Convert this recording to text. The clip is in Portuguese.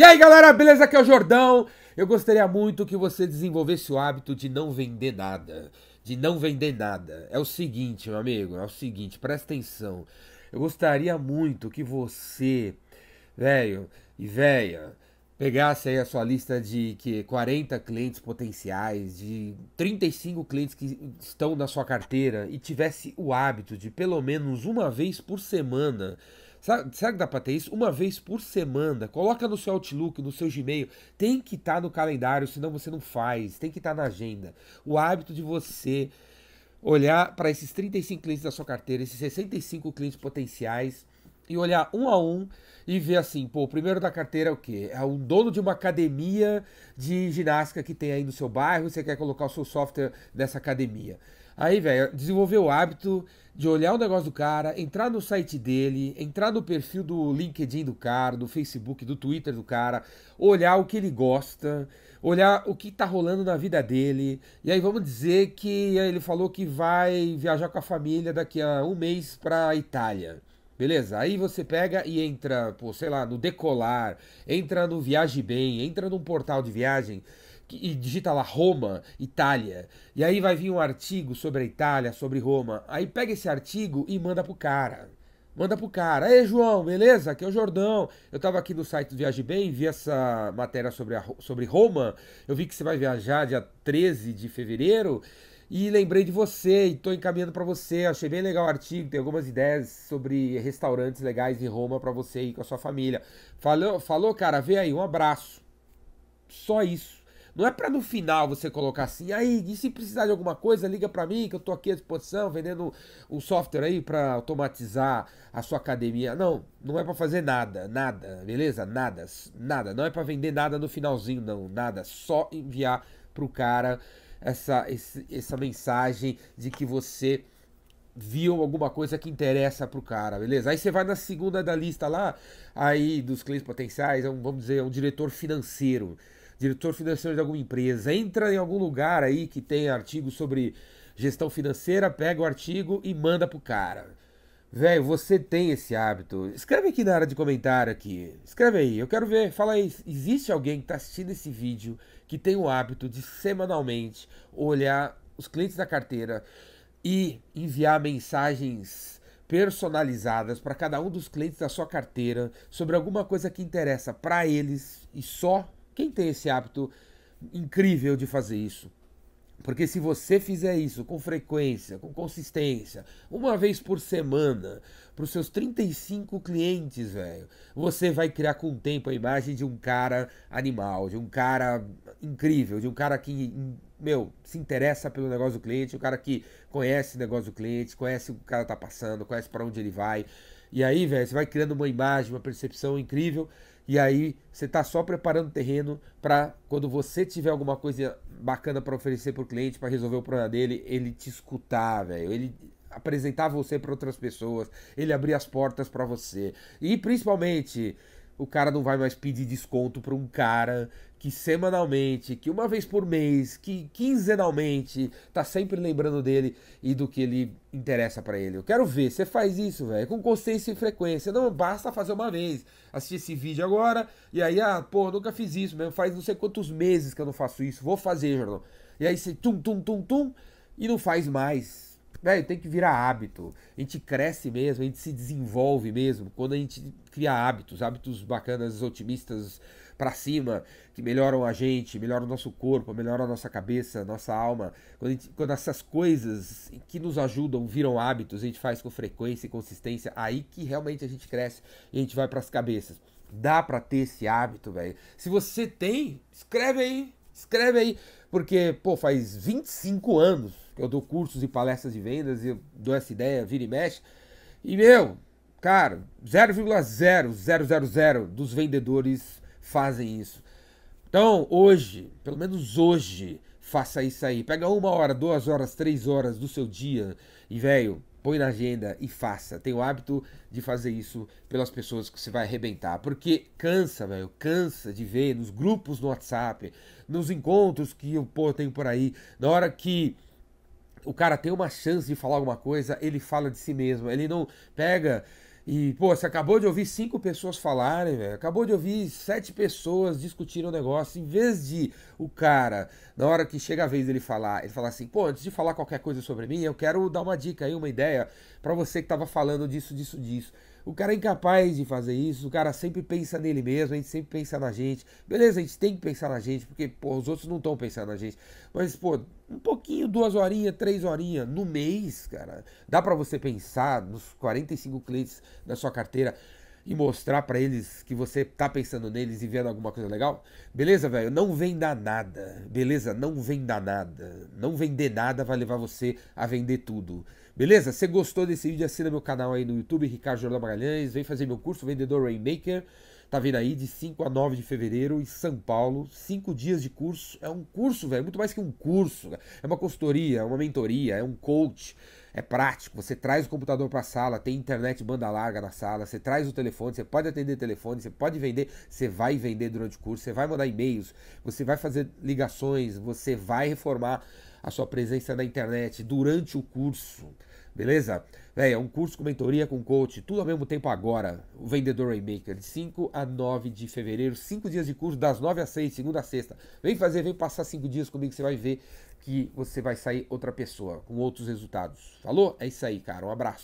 E aí galera, beleza? Aqui é o Jordão. Eu gostaria muito que você desenvolvesse o hábito de não vender nada. De não vender nada. É o seguinte, meu amigo, é o seguinte, presta atenção. Eu gostaria muito que você, velho e véia, pegasse aí a sua lista de que 40 clientes potenciais, de 35 clientes que estão na sua carteira e tivesse o hábito de pelo menos uma vez por semana Sabe, será que dá para ter isso? Uma vez por semana. Coloca no seu Outlook, no seu Gmail. Tem que estar tá no calendário, senão você não faz. Tem que estar tá na agenda. O hábito de você olhar para esses 35 clientes da sua carteira, esses 65 clientes potenciais e olhar um a um e ver assim, pô, o primeiro da carteira é o quê? É um dono de uma academia de ginástica que tem aí no seu bairro, você quer colocar o seu software nessa academia. Aí, velho, desenvolver o hábito de olhar o negócio do cara, entrar no site dele, entrar no perfil do LinkedIn do cara, do Facebook, do Twitter do cara, olhar o que ele gosta, olhar o que tá rolando na vida dele. E aí vamos dizer que ele falou que vai viajar com a família daqui a um mês pra Itália. Beleza? Aí você pega e entra, pô, sei lá, no Decolar, entra no Viaje Bem, entra num portal de viagem e digita lá Roma, Itália. E aí vai vir um artigo sobre a Itália, sobre Roma. Aí pega esse artigo e manda pro cara. Manda pro cara. Ei, João, beleza? Aqui é o Jordão. Eu tava aqui no site do Viaje Bem, vi essa matéria sobre, a, sobre Roma. Eu vi que você vai viajar dia 13 de fevereiro. E lembrei de você e tô encaminhando para você. Achei bem legal o artigo, tem algumas ideias sobre restaurantes legais em Roma para você ir com a sua família. Falou, falou, cara, vê aí, um abraço. Só isso. Não é para no final você colocar assim, aí, e se precisar de alguma coisa, liga para mim que eu tô aqui à disposição, vendendo um software aí para automatizar a sua academia. Não, não é para fazer nada, nada, beleza? Nada, nada. Não é para vender nada no finalzinho, não, nada. Só enviar pro cara essa, essa mensagem de que você viu alguma coisa que interessa pro cara, beleza? Aí você vai na segunda da lista lá, aí dos clientes potenciais, é um, vamos dizer, é um diretor financeiro diretor financeiro de alguma empresa, entra em algum lugar aí que tem artigo sobre gestão financeira, pega o artigo e manda pro cara. Velho, você tem esse hábito. Escreve aqui na área de comentário aqui. Escreve aí, eu quero ver. Fala aí, existe alguém que está assistindo esse vídeo que tem o hábito de semanalmente olhar os clientes da carteira e enviar mensagens personalizadas para cada um dos clientes da sua carteira sobre alguma coisa que interessa para eles e só quem tem esse hábito incrível de fazer isso? Porque se você fizer isso com frequência, com consistência, uma vez por semana, para os seus 35 clientes, velho, você vai criar com o tempo a imagem de um cara animal, de um cara incrível, de um cara que, meu, se interessa pelo negócio do cliente, um cara que conhece o negócio do cliente, conhece o que o cara tá passando, conhece para onde ele vai. E aí, velho, você vai criando uma imagem, uma percepção incrível e aí você está só preparando terreno para quando você tiver alguma coisa bacana para oferecer para o cliente, para resolver o problema dele, ele te escutar, velho. Ele apresentar você para outras pessoas, ele abrir as portas para você. E principalmente o cara não vai mais pedir desconto para um cara que semanalmente, que uma vez por mês, que quinzenalmente tá sempre lembrando dele e do que ele interessa para ele. Eu quero ver, você faz isso, velho, com consciência e frequência. Não basta fazer uma vez, assistir esse vídeo agora e aí, ah, pô, nunca fiz isso mesmo, faz não sei quantos meses que eu não faço isso, vou fazer, Jornal. E aí você tum, tum, tum, tum e não faz mais Velho, tem que virar hábito. A gente cresce mesmo, a gente se desenvolve mesmo quando a gente cria hábitos, hábitos bacanas, otimistas para cima, que melhoram a gente, melhoram o nosso corpo, melhoram a nossa cabeça, nossa alma. Quando, gente, quando essas coisas que nos ajudam viram hábitos, a gente faz com frequência e consistência, aí que realmente a gente cresce e a gente vai para as cabeças. Dá para ter esse hábito, velho. Se você tem, escreve aí, escreve aí, porque, pô, faz 25 anos eu dou cursos e palestras de vendas e eu dou essa ideia, vira e mexe. E, meu, cara, 0,0000 dos vendedores fazem isso. Então, hoje, pelo menos hoje, faça isso aí. Pega uma hora, duas horas, três horas do seu dia e, velho, põe na agenda e faça. Tem o hábito de fazer isso pelas pessoas que você vai arrebentar. Porque cansa, velho, cansa de ver nos grupos no WhatsApp, nos encontros que eu pô, tenho por aí, na hora que o cara tem uma chance de falar alguma coisa, ele fala de si mesmo. Ele não pega E, pô, você acabou de ouvir cinco pessoas falarem. Acabou de ouvir sete pessoas discutirem o negócio. Em vez de o cara, na hora que chega a vez dele falar, ele falar assim, pô, antes de falar qualquer coisa sobre mim, eu quero dar uma dica aí, uma ideia para você que tava falando disso, disso, disso. O cara é incapaz de fazer isso, o cara sempre pensa nele mesmo, a gente sempre pensa na gente. Beleza, a gente tem que pensar na gente, porque, pô, os outros não estão pensando na gente. Mas, pô, um pouquinho, duas horinhas, três horinhas no mês, cara. Dá para você pensar nos 45 clientes da sua carteira e mostrar para eles que você tá pensando neles e vendo alguma coisa legal? Beleza, velho? Não venda nada. Beleza? Não venda nada. Não vender nada vai levar você a vender tudo. Beleza? Se gostou desse vídeo, assina meu canal aí no YouTube, Ricardo Jordão Magalhães. Vem fazer meu curso Vendedor Rainmaker. Tá vindo aí de 5 a 9 de fevereiro em São Paulo. Cinco dias de curso. É um curso, velho. Muito mais que um curso. É uma consultoria, é uma mentoria, é um coach. É prático. Você traz o computador para a sala, tem internet banda larga na sala, você traz o telefone, você pode atender telefone, você pode vender, você vai vender durante o curso, você vai mandar e-mails, você vai fazer ligações, você vai reformar a sua presença na internet durante o curso. Beleza? Véi, é um curso com mentoria, com coach, tudo ao mesmo tempo agora. O Vendedor Rainmaker, de 5 a 9 de fevereiro, 5 dias de curso, das 9 às 6, segunda a sexta. Vem fazer, vem passar 5 dias comigo, você vai ver que você vai sair outra pessoa, com outros resultados. Falou? É isso aí, cara. Um abraço.